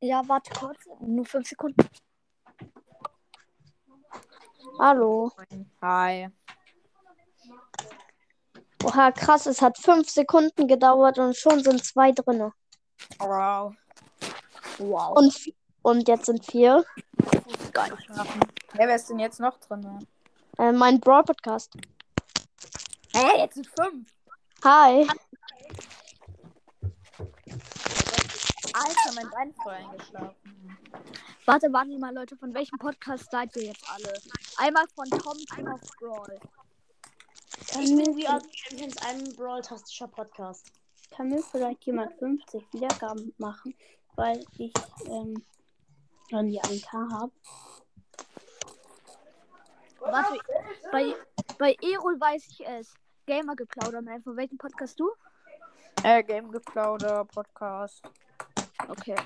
Ja, warte kurz. Nur fünf Sekunden. Hallo. Hi. Oha, krass, es hat fünf Sekunden gedauert und schon sind zwei drinne. Wow. Wow. Und, und jetzt sind vier. Geil. Ja, wer ist denn jetzt noch drin? Äh, mein Brawl Podcast. Hä, jetzt sind fünf. Hi. Alter, mein Bein ist voll eingeschlafen. Warte, warte mal, Leute. Von welchem Podcast seid ihr jetzt alle? Einmal von Tom King of Brawl. Ich bin the Champions, ein Brawl-tastischer Podcast. Kann mir vielleicht jemand 50 Wiedergaben machen, weil ich ähm, die 1K habe? Warte, bei, bei Erol weiß ich es. Gamer geplaudert. Nein, von welchem Podcast du? Äh, Game Geplauder Podcast. Okay.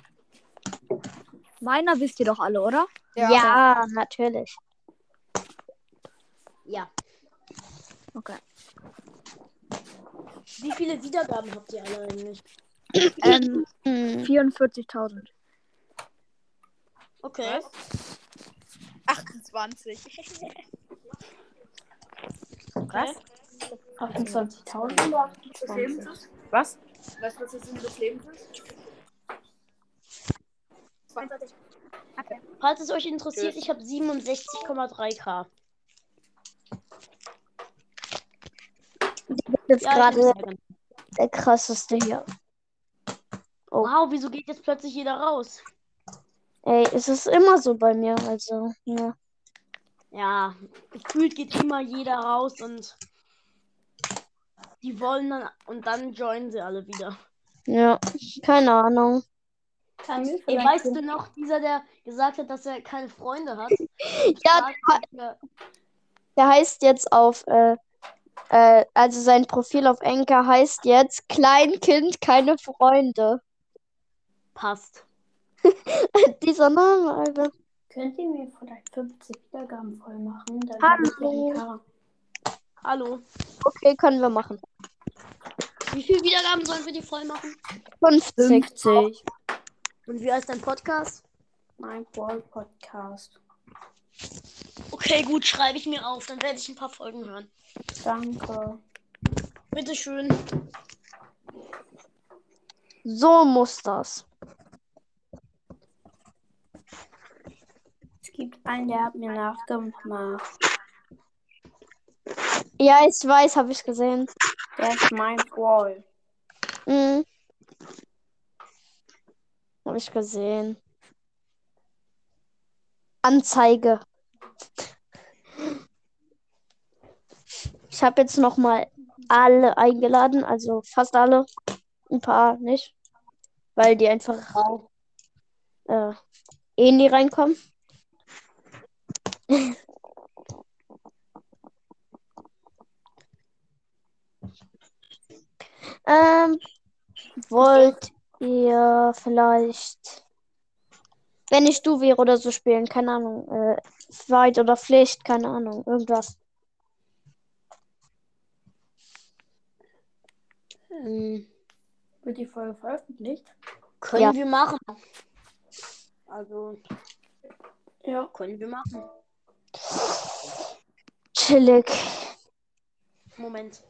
Meiner wisst ihr doch alle, oder? Ja, natürlich. Ja. Okay. Wie viele Wiedergaben habt ihr alle eigentlich? Ähm, Hm. 44.000. Okay. 28. okay. 28.000 oder 28? Was? Weißt du, was das Sinn des Lebens ist? Falls es euch interessiert, ich habe 67,3k. Jetzt Ja, gerade der krasseste hier. Oh. Wow, wieso geht jetzt plötzlich jeder raus? Ey, es ist immer so bei mir. Also, ja. Ja, gefühlt geht immer jeder raus und die wollen dann und dann joinen sie alle wieder. Ja, keine Ahnung. Kann mir Ey, weißt du noch, dieser, der gesagt hat, dass er keine Freunde hat? Ja, der heißt jetzt auf, äh, äh, also sein Profil auf Enker heißt jetzt Kleinkind, keine Freunde. passt. Dieser Name, Alter. Könnt ihr mir vielleicht 50 Wiedergaben voll machen? Dann Hallo. habe ich die 1K. Hallo. Okay, können wir machen. Wie viele Wiedergaben sollen wir die voll machen? 50. 50. Und wie heißt dein Podcast? Mein Brawl Podcast. Okay, gut, schreibe ich mir auf. Dann werde ich ein paar Folgen hören. Danke. Bitteschön. So muss das. Es gibt einen, der hat mir nachgemacht. Ja, ich weiß, habe ich gesehen. Der ist mein Brawl. Mhm. Habe ich gesehen. Anzeige. Ich habe jetzt noch mal alle eingeladen, also fast alle. Ein paar nicht, weil die einfach äh, eh nie reinkommen. ähm, wollt ihr vielleicht, wenn ich du wäre oder so spielen, keine Ahnung, äh, Fight oder Pflicht, keine Ahnung, irgendwas. Ähm, Wird die Folge veröffentlicht? können Ja. wir machen. Also, Ja. können wir machen. Chillig. Moment.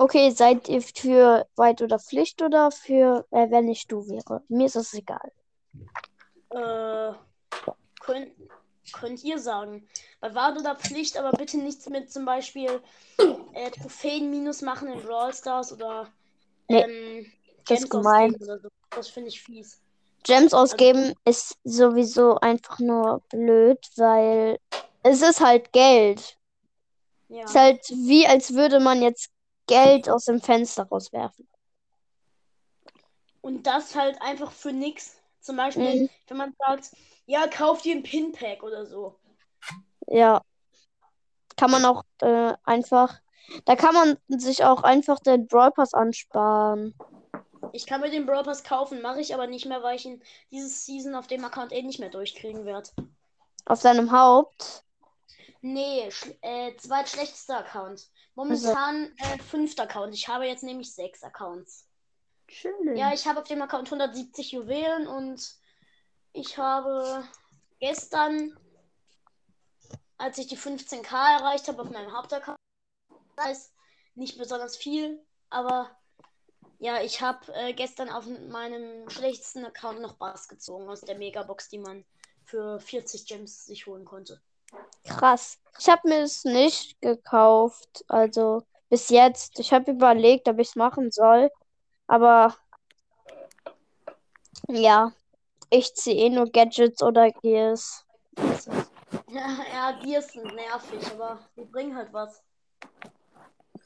Okay, seid ihr für Weit oder Pflicht oder für, äh, wenn ich du wäre? Mir ist es egal. Äh, könnt, könnt ihr sagen. Bei Wahl oder Pflicht, aber bitte nichts mit zum Beispiel äh, Trophäen minus machen in Brawl Stars oder Nee, ähm, das ist Gems gemein. ausgeben oder so. Das finde ich fies. Gems ausgeben ist sowieso einfach nur blöd, weil es ist halt Geld. Ja. Es ist halt wie, als würde man jetzt Geld aus dem Fenster rauswerfen. Und das halt einfach für nix. Zum Beispiel, Mhm. wenn man sagt, ja, kauf dir ein Pinpack oder so. Ja. Kann man auch äh, einfach. Da kann man sich auch einfach den Brawl Pass ansparen. Ich kann mir den Brawl Pass kaufen, mache ich aber nicht mehr, weil ich ihn dieses Season auf dem Account eh nicht mehr durchkriegen werde. Auf deinem Haupt. Nee, äh, zweitschlechtester Account. Momentan äh, fünfter Account. Ich habe jetzt nämlich sechs Accounts. Schön. Ja, ich habe auf dem Account 170 Juwelen und ich habe gestern, als ich die 15k erreicht habe auf meinem Hauptaccount, das ist nicht besonders viel, aber ja, ich habe äh, gestern auf meinem schlechtesten Account noch Bass gezogen aus der Megabox, die man für 40 Gems sich holen konnte. Krass. Ich habe mir es nicht gekauft. Also bis jetzt. Ich habe überlegt, ob ich es machen soll. Aber ja, ich ziehe eh nur Gadgets oder Gears. Ja, ja, die sind nervig, aber die bringen halt was.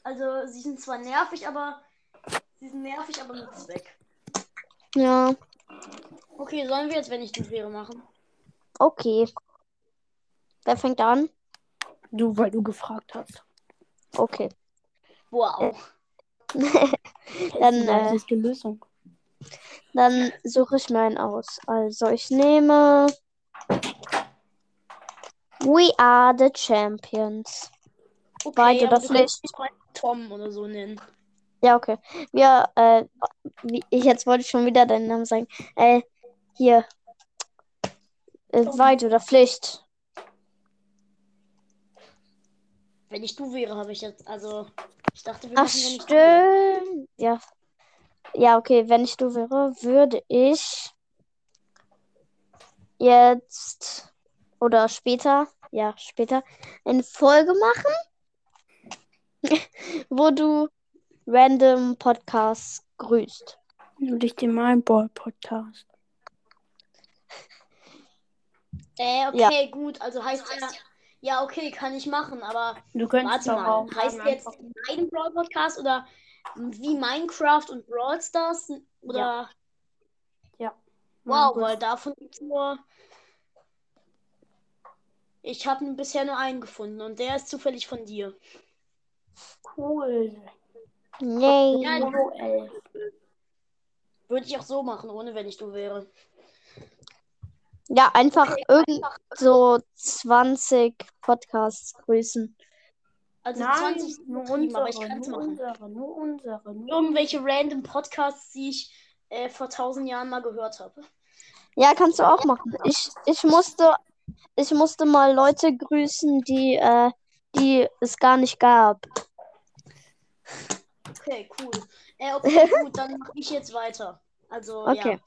Also, sie sind zwar nervig, aber sie sind nervig, aber mit Zweck. Ja, Okay, sollen wir jetzt, wenn ich das wäre, machen? okay. Wer fängt an? Du, weil du gefragt hast. Okay. Wow. Dann, Das äh, ist die Lösung. dann suche ich meinen aus. Also ich nehme We are the Champions. Okay, Pflicht? mich mal Tom oder so nennen. Ja, okay. Wir, äh, wie, ich jetzt wollte ich schon wieder deinen Namen sagen. Äh, hier. Äh, Weit oder Pflicht? Wenn ich du wäre, habe ich jetzt, also, ich dachte, wir Ach, machen, wenn ich stimmt. Ja. Ja, okay, wenn ich du wäre, würde ich jetzt oder später, ja, später, eine Folge machen, wo du random Podcasts grüßt. Und ich den Mindball Podcast. Äh, Ja. okay, gut, also heißt er, ja, okay, kann ich machen, aber Du könntest warte mal, auch heißt jetzt mein Brawl Podcast oder wie Minecraft und Brawl Stars oder Ja. wow, Mein weil davon gibt's nur ich habe bisher nur einen gefunden und der ist zufällig von dir. Cool. Yay. Ja, Solo 11. Würde ich auch so machen, ohne wenn ich du wäre. Ja, einfach irgend so 20 Podcasts grüßen. Also Nein, 20 ist nur übertrieben, aber ich unsere, kann es nur machen. unsere, nur unsere. Nur Irgendwelche random Podcasts, die ich äh, vor tausend Jahren mal gehört habe. Ja, kannst du auch machen. Ich, ich musste, ich musste mal Leute grüßen, die, äh, die es gar nicht gab. Okay, cool. Äh, okay, gut, dann mache ich jetzt weiter. Also, Okay. ja.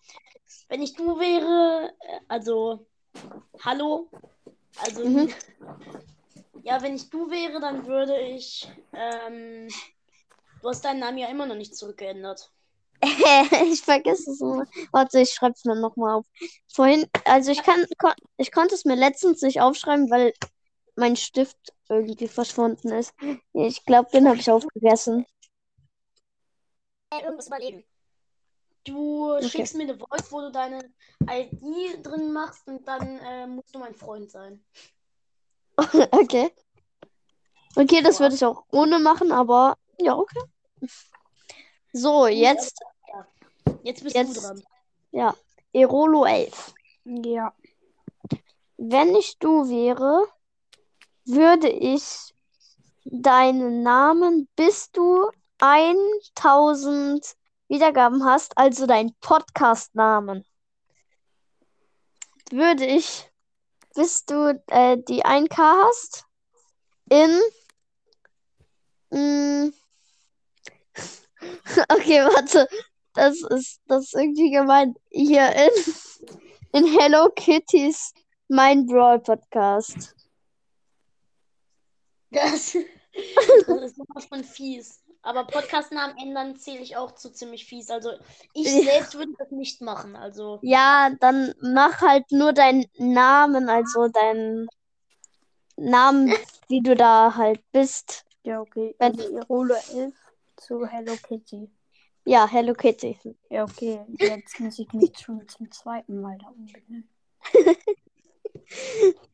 Wenn ich du wäre, äh, also, hallo. Also, Mhm. ja, wenn ich du wäre, dann würde ich, ähm, du hast deinen Namen ja immer noch nicht zurückgeändert. ich vergesse es immer. Warte, ich schreibe es mir nochmal auf. Vorhin, also ich kann, kon ich konnte es mir letztens nicht aufschreiben, weil mein Stift irgendwie verschwunden ist. Ich glaube, den habe ich aufgegessen. Irgendwas überlegen. Du schickst mir eine Voice, wo du deine ID drin machst und dann äh, musst du mein Freund sein. Okay. Okay, das würde ich auch ohne machen, aber ja, okay. So, jetzt, Jetzt bist Jetzt- du dran. ja, Erolo 11. Ja. Wenn ich du wäre, würde ich deinen Namen, bis du 1000 Wiedergaben hast, also deinen Podcast-Namen, würde ich, bis du äh, die 1K hast, in. Mm, okay, warte. Das ist, das ist irgendwie gemein. Hier in, in Hello Kitties mein Brawl Podcast. Das, das ist sowas von fies. Aber Podcast-Namen ändern zähle ich auch zu ziemlich fies. Also ich Ja. selbst würde das nicht machen. Also Ja, dann mach halt nur deinen Namen, also deinen Namen, wie du da halt bist. Ja, okay. Wenn- Also Irolo 11 zu Hello Kitty. Ja, Hello Kitty. Ja, okay. Jetzt muss ich mich schon zum zweiten Mal da umbenennen.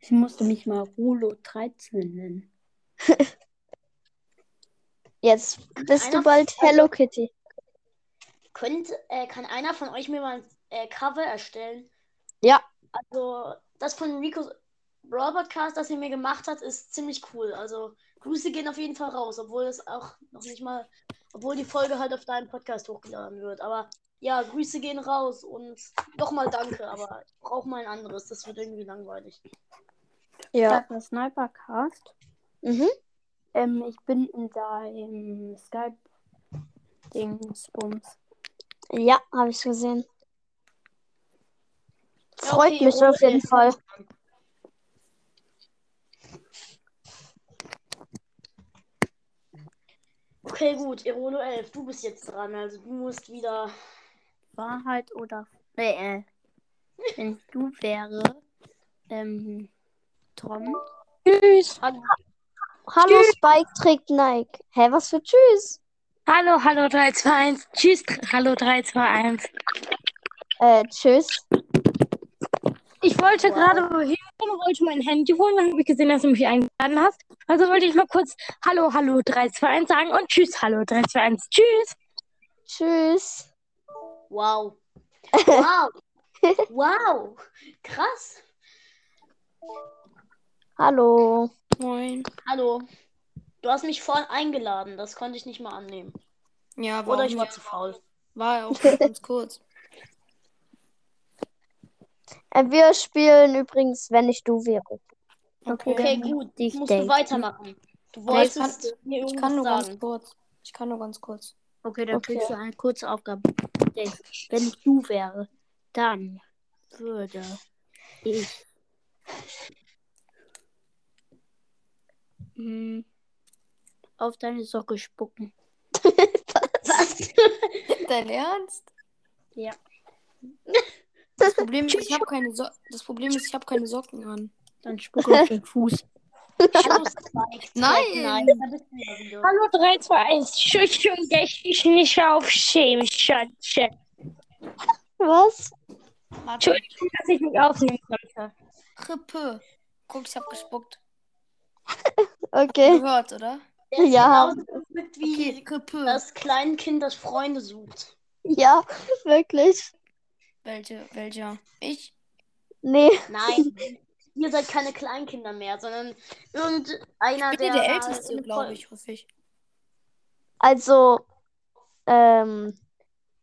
Ich musste mich mal Rolo 13 nennen. Jetzt bist du bald Hello Kitty. könnt, äh, kann einer von euch mir mal ein äh, Cover erstellen? Ja. Also das von Rico, Brawl Podcast, das ihr mir gemacht hat, ist ziemlich cool. Also Grüße gehen auf jeden Fall raus, obwohl es auch noch nicht mal, obwohl die Folge halt auf deinem Podcast hochgeladen wird. Aber ja, Grüße gehen raus und nochmal danke, aber ich brauche mal ein anderes. Das wird irgendwie langweilig. Ja. Sniper Snipercast. Mhm. Ähm, ich bin in deinem Skype-Dingsbums. Ja, habe ich gesehen. Freut okay, mich Rode auf jeden. Fall. Okay, gut, Erono 11, du bist jetzt dran. Also du musst wieder. Wahrheit oder. Äh, äh, wenn du wäre. Ähm, Tom. Tschüss. Hallo Spike trägt Nike. Hä, was für Tschüss? Hallo, hallo 321. Tschüss, hallo 321. Äh, tschüss. Ich wollte gerade wohin und wollte mein Handy holen. Dann habe ich gesehen, dass du mich eingeladen hast. Also wollte ich mal kurz Hallo, hallo 321 sagen und Tschüss, hallo 321. Tschüss. Tschüss. Wow. Wow. wow. Krass. Hallo. Moin. Hallo. Du hast mich voll eingeladen. Das konnte ich nicht mal annehmen. Ja, Oder ich war zu faul. War ja auch ganz kurz. Äh, wir spielen übrigens, wenn ich du wäre. Okay, gut. dich musst du daten. weitermachen. Du ich wolltest mir Ich irgendwas kann nur ganz sagen. kurz. Ich kann nur ganz kurz. Okay, dann Okay. kriegst du eine kurze Aufgabe. Wenn ich du wäre, dann würde ich hm, auf deine Socke spucken. Was? Dein Ernst? Ja. Das Problem ist, ich habe keine so das Problem ist, ich habe keine Socken an. Dann spucke auf den Fuß. Hallo. Nein. Nein. Hallo 321. Tschüss und dich nicht auf Schatze. Was? Entschuldigung, dass ich nicht aufnehmen konnte. Krippe. Guck, ich hab gespuckt. Okay. Gehört, oder? Der ist Ja. verrückt wie Okay, das Kleinkind, das Freunde sucht. Ja, wirklich. Welche, welcher? Ich? Nee. Nein. Ihr seid keine Kleinkinder mehr, sondern irgendeiner, Ich bin der. der Älteste, glaube ich, hoffe ich. Also, ähm,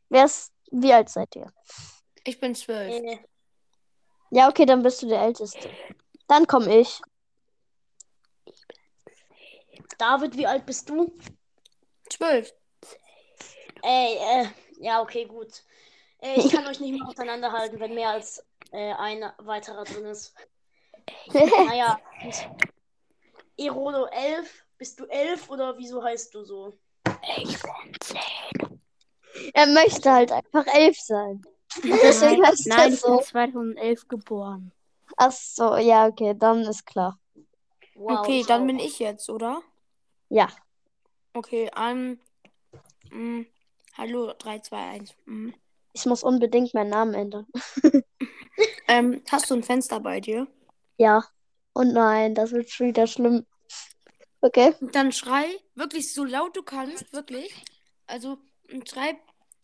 wer ist, wie alt seid ihr? Ich bin zwölf. Äh, Ja, okay, dann bist du der Älteste. Dann komme ich. David, wie alt bist du? Zwölf. Ey, äh, ja, okay, gut. Äh, ich kann euch nicht mehr auseinanderhalten, wenn mehr als äh, ein weiterer drin ist. Naja. Erodo 11. Bist du 11 oder wieso heißt du so? Ich bin zehn. Er möchte halt einfach elf sein. Deswegen Nein, heißt nein, ich so. bin 2011 geboren. Ach so, ja, okay, dann ist klar. Wow, okay, dann bin ich jetzt, oder? Ja. Okay, ähm. mh, hallo, 3, 2, 1. Mhm. Ich muss unbedingt meinen Namen ändern. Ähm, hast du ein Fenster bei dir? Ja. Und nein, das wird schon wieder schlimm. Okay. Dann schrei, wirklich so laut du kannst, wirklich. Also, und schrei,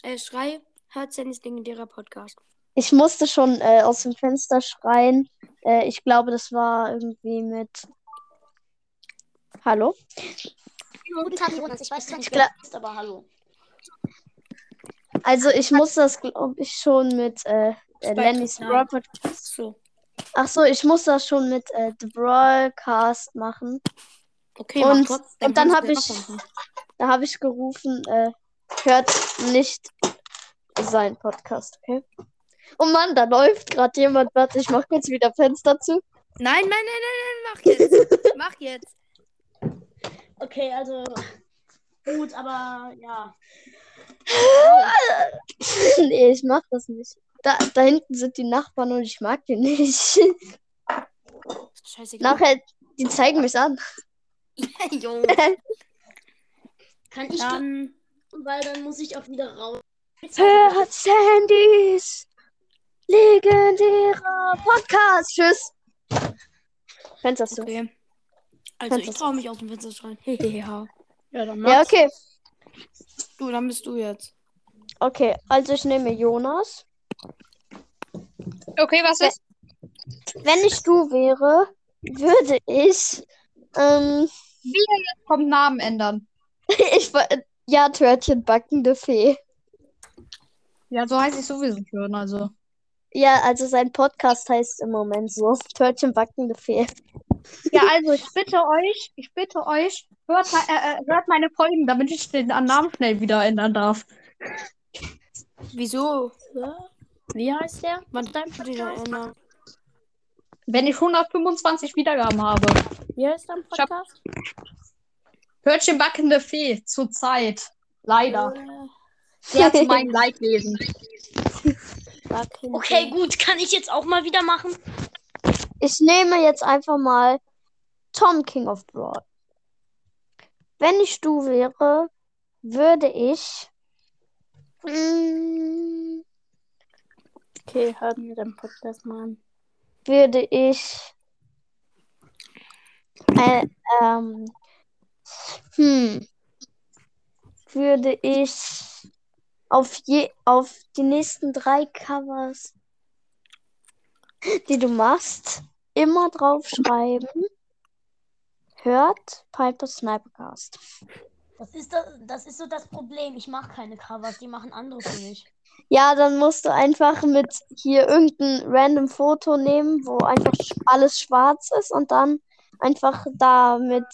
äh, schrei, hört Sennys legendärer Podcast. Ich musste schon äh, aus dem Fenster schreien. Äh, ich glaube, das war irgendwie mit. Hallo? Guten Tag, Jonas. Ich weiß nicht, wer du bist, aber hallo. Also ich muss das, glaube ich, schon mit äh, äh, Lennys. Brawl Podcast. So. Ach so, ich muss das schon mit äh, The Brawlcast machen. Okay, Und- mach trotzdem. und dann kannst hab du ich-. Da habe ich gerufen, äh, hört nicht sein Podcast, okay? Oh Mann, da läuft gerade jemand. Warte, ich mach kurz wieder Fenster zu. Nein, nein, nein, nein, nein, mach jetzt. mach jetzt. Okay, also. Gut, aber ja. nee, ich mach das nicht. Da, da hinten sind die Nachbarn und ich mag die nicht. Scheißegal. Nachher, die zeigen mich an. Jo. Kann ich Dann. gehen, weil dann muss ich auch wieder raus. Hört Sandys legendärer Podcast. Tschüss. Fenster zu. Okay. Also, Kannst ich traue mich aus dem Fenster zu schreien. ja. Ja, dann Ja, mach's. okay. Du, dann bist du jetzt. Okay, also ich nehme Jonas. Okay, was ist? Wenn ich du wäre, würde ich, ähm, Komm, Namen ändern. ich ja, Törtchen backende Fee. Ja, so heiße ich sowieso schon, also. Ja, also sein Podcast heißt im Moment so. Törtchen backende Fee. Ja, also ich bitte euch, ich bitte euch, hört, äh, äh, hört meine Folgen, damit ich den Namen schnell wieder ändern darf. Wieso? Ja. Wie heißt der? Wann denkst du ändern? Wenn ich 125 Wiedergaben habe. Wie heißt dein Podcast? Hörtchen backende Fee, zurzeit. Leider. Äh, Sehr zu meinem Leidwesen. Okay, gut. Kann ich jetzt auch mal wieder machen? Ich nehme jetzt einfach mal Tom King of Broad. Wenn ich du wäre, würde ich. Mm, Okay, hört mir den Podcast mal an. würde ich. Äh, ähm, hm. Würde ich auf je auf die nächsten drei Covers, die du machst, immer draufschreiben. Hört Piper Snipercast. Das ist, das, das ist so das Problem. Ich mache keine Covers, die machen andere für mich. Ja, dann musst du einfach mit hier irgendein random Foto nehmen, wo einfach alles schwarz ist und dann einfach da mit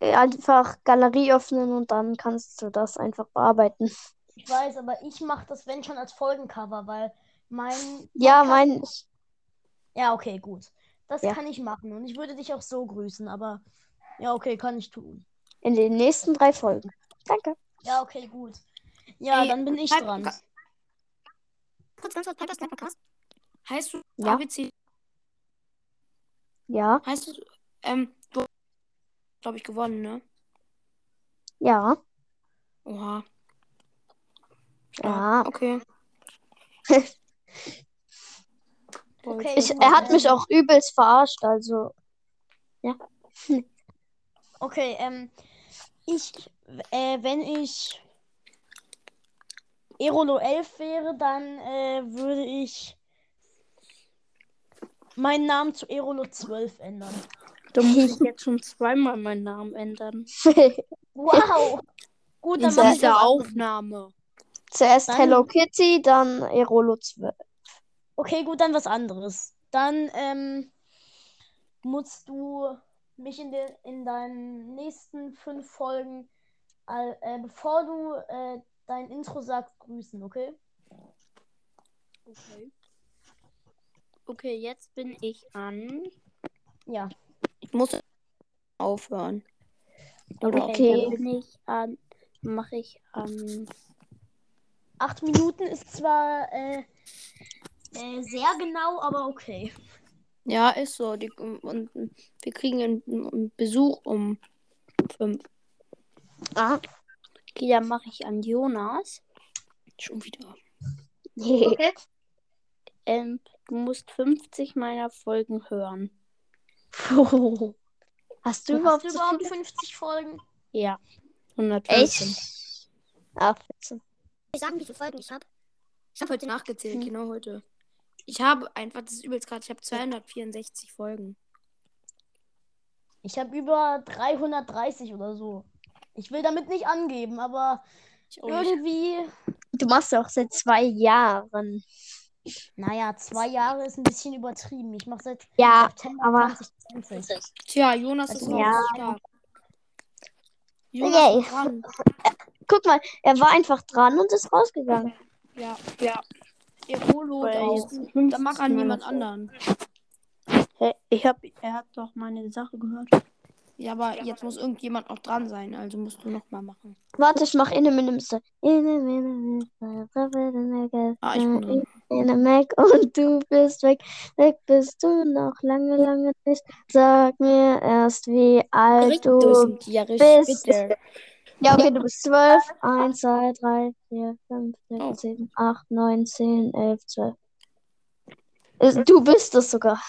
äh, einfach Galerie öffnen und dann kannst du das einfach bearbeiten. Ich weiß, aber ich mache das, wenn schon, als Folgencover, weil mein. Ja, Podcast- mein, Ja, okay, gut. Das Ja. kann ich machen. Und ich würde dich auch so grüßen, aber. Ja, okay, kann ich tun. in den nächsten drei Folgen. Danke. Ja, okay, gut. Ja, Ey, dann bin ich dran. Kurz ganz kurz, Piper Snipercast. Heißt du Ja. ABC? Ja, Heißt du, ähm, du hast, glaube ich, gewonnen, ne? ja, Oha. ja. Okay. Okay, Ich, er hat mich auch übelst verarscht, also. Okay, ähm, ich, äh, wenn ich Erolo 11 wäre, dann äh, würde ich meinen Namen zu Erolo 12 ändern. Du musst jetzt schon zweimal meinen Namen ändern. Wow! Gut, dann In ich dieser. Aufnahme. Zuerst Dann- Hello Kitty, dann Erolo 12. Okay, gut, dann was anderes. Dann ähm, musst du mich in, den, in deinen nächsten fünf Folgen, äh, bevor du äh, dein Intro sagst, grüßen, okay? Okay. Okay, jetzt bin ich an. Ja. Ich muss aufhören. Okay, Okay. dann bin ich an. Mache ich an. Acht Minuten ist zwar äh, äh, sehr genau, aber okay. Ja, ist so. Die, und wir kriegen einen, einen Besuch um fünf. Ah. Okay, dann mache ich an Jonas. Schon wieder. Okay. Ähm, du musst 50 meiner Folgen hören. Hast du Hast überhaupt du so überhaupt viele? 50 Folgen? Ja. 115. Echt? Ah, 14. Ich sagen, wie viele Folgen ich habe. Ich habe heute nachgezählt, genau heute. Ich habe einfach, das ist übelst gerade, ich habe 264 Folgen. Ich habe über 330 oder so. Ich will damit nicht angeben, aber Ich auch nicht. irgendwie, Du machst ja auch seit zwei Jahren. naja, zwei Jahre ist ein bisschen übertrieben. Ich mache seit Ja, September aber- 2020. Tja, Jonas ist noch Ja. stark. Jonas Yay. Ist guck mal, er war einfach dran und ist rausgegangen. Ja, ja. Jetzt draußen. 50 Da mag meiner niemand Folgen- anderen. Hä? Ich hab, er hat doch meine Sache gehört. Ja, aber jetzt muss irgendjemand noch dran sein, also musst du nochmal machen. Warte, ich mach inne Minister. Inne Ah, ich bin. Inne Mac und du bist weg. Weg bist du noch lange, lange nicht. Sag mir erst, wie alt du sind ja richtig bist. bitter. Ja, okay, du bist 12. 1, 2, 3, 4, 5, 6, Oh. 7, 8, 9, 10, 11, 12. Ist- Du bist es sogar.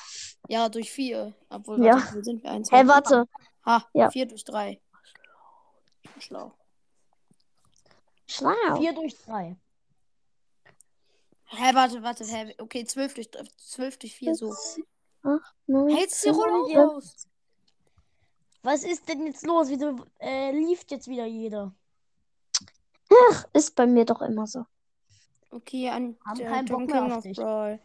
Ja, durch vier. Obwohl, Ja. warte, wo sind wir? Eins, Hä, zwei, warte. Ha, Ja. vier durch drei. Ich bin schlau. Schlau. 4 durch 3. Hä, warte, warte, hä, okay, zwölf durch, zwölf durch vier, so. acht, neun. Hältst die Rolle aus? Was ist denn jetzt los? Wieso äh, lief jetzt wieder jeder? Ach, ist bei mir doch immer so. Okay, an Haben äh, keinen Bock mehr auf dich. Brawl.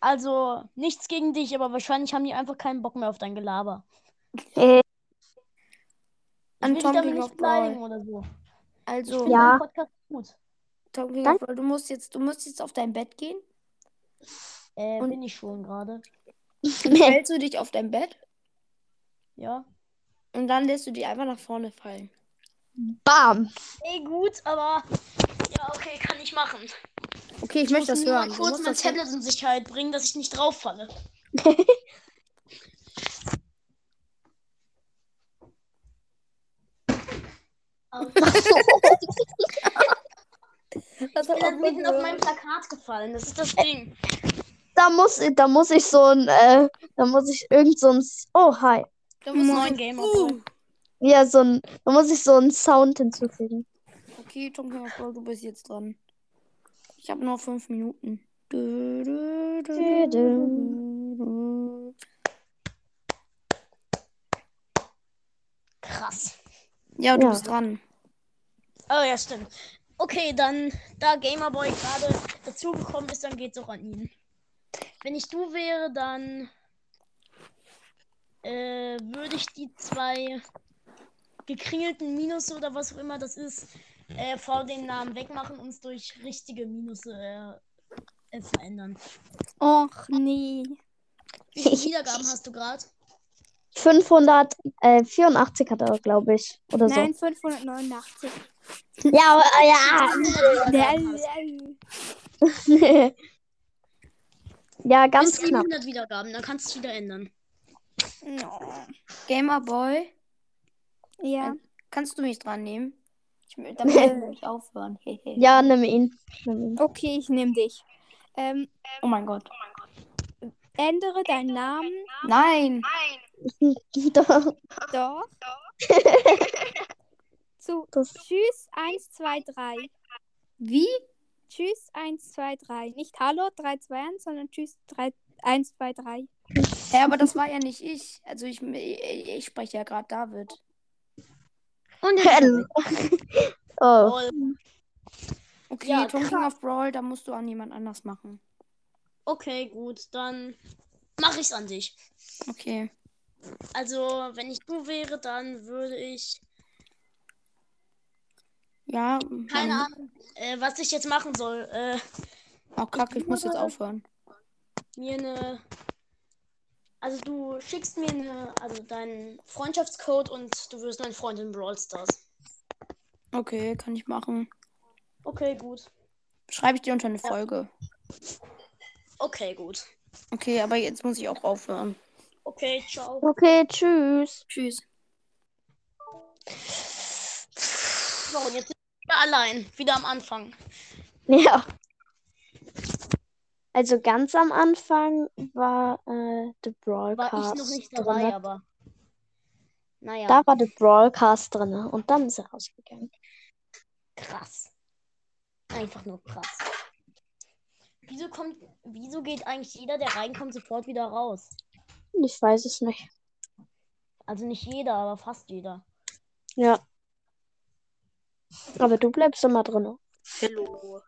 Also, nichts gegen dich, aber wahrscheinlich haben die einfach keinen Bock mehr auf dein Gelaber. Äh, Ich An Tom damit King nicht beleidigen oder so. Ich Also, finde Ja. Podcast gut. Tom King Brawl, du musst jetzt, du musst jetzt auf dein Bett gehen. Äh, Und- bin ich schon gerade. Stellst du dich auf dein Bett Ja. und dann lässt du dich einfach nach vorne fallen. Bam. Ey, gut, aber. Ja, okay, kann ich machen. Okay, ich Ich möchte muss das nur hören. mal Du kurz mein. Tablet in Sicherheit bringen, dass ich nicht drauf falle. Das Ich hat bin auch dann mitten auf gehört. mein Plakat gefallen. Das ist das Ding. Da muss, da muss ich so ein, äh, da muss ich irgend so ein, oh hi. Da Moin, so- Gamer Uh. Ja, so ein, da muss ich so einen Sound hinzufügen. Okay, Tom Brawl, du bist jetzt dran. Ich habe noch fünf Minuten. Du. du, du. Krass. Ja, du Ja. bist dran. Oh ja, stimmt. Okay, dann, da Gamerboy gerade dazugekommen ist, dann geht's auch an ihn. Wenn ich du wäre, dann äh, würde ich die zwei gekringelten Minus oder was auch immer das ist, äh, vor dem Namen wegmachen und es durch richtige Minus äh, äh, verändern. Och, nee. Wie viele Wiedergaben hast du gerade? 584 hat er, glaube ich. Oder Nein, 589. so. Ja, aber, äh, ja. ja, ganz Bis knapp. 700 Wiedergaben, dann kannst du es wieder ändern. Gamer Boy, Ja. kannst du mich dran nehmen? Ich, will ich aufhören. Ja, nimm ihn. Nimm ihn. Okay, ich nehme dich. Ähm, Oh mein Gott. ändere deinen Namen. Nein. Doch. Doch. Zu Das- Tschüss 1, 2, 3. Wie? Tschüss 1, 2, 3. Nicht Hallo 3, 2, 1, sondern Tschüss 3, 1, 2, 3. Ja, aber das war ja nicht ich. Also ich, ich, ich spreche ja gerade David. Und Oh. Lol. Okay, Ja, Tom King of Brawl, da musst du an jemand anders machen. Okay, gut, dann mache ich's an dich. Okay. Also, wenn ich du wäre, dann würde ich. Ja. Keine dann- Ahnung, äh, was ich jetzt machen soll. Äh, Oh, kacke, ich muss jetzt aufhören. mir eine. Also, du schickst mir eine, also deinen Freundschaftscode und du wirst mein Freund in Brawl Stars. Okay, kann ich machen. Okay, gut. Schreibe ich dir unter eine Folge. Okay, gut. Okay, aber jetzt muss ich auch aufhören. Okay, ciao. Okay, tschüss. Tschüss. So, und jetzt sind wir wieder allein. Wieder am Anfang. Ja. Also ganz am Anfang war äh, The War Broadcast ich noch nicht dabei, drinne. aber. Naja, Da war The Broadcast drin und dann ist er rausgegangen. krass. Einfach nur krass. Wieso kommt, wieso geht eigentlich jeder, der reinkommt, sofort wieder raus? Ich weiß es nicht. Also nicht jeder, aber fast jeder. Ja. Aber du bleibst immer drin. Hallo.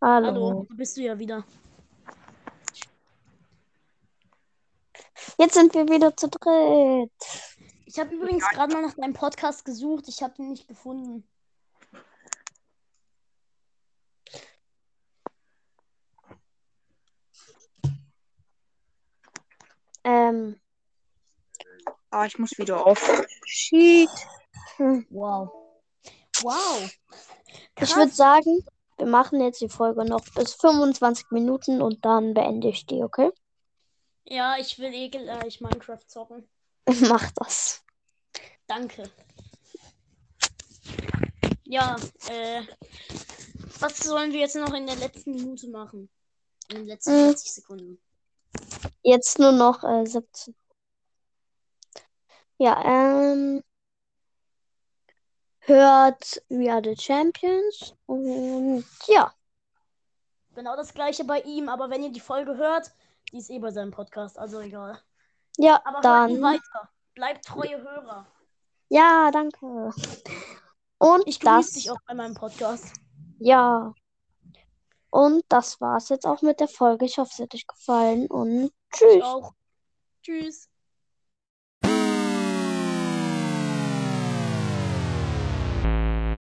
Hallo. Hallo, da bist du ja wieder. Jetzt sind wir wieder zu dritt. Ich habe übrigens gerade mal nach deinem Podcast gesucht. Ich habe ihn nicht gefunden. Ähm, Ah, ich muss wieder auf. Shit. Wow. Wow. ich würde sagen, wir machen jetzt die Folge noch bis 25 Minuten und dann beende ich die, okay? Ja, ich will eh gleich Minecraft zocken. Mach das. Danke. Ja, äh. Was sollen wir jetzt noch in der letzten Minute machen? In den letzten Mm. 40 Sekunden. Jetzt nur noch äh, 17. Ja, ähm. Hört We Are the Champions. Und ja. Genau das gleiche bei ihm, aber wenn ihr die Folge hört, Die ist eh bei seinem Podcast, also egal. Ja, Aber dann. weiter. Bleibt treue Hörer. Ja, danke. Und Ich das. dich auch bei meinem Podcast. Ja. Und das war's jetzt auch mit der Folge. Ich hoffe, es hat euch gefallen und tschüss. auch. Tschüss.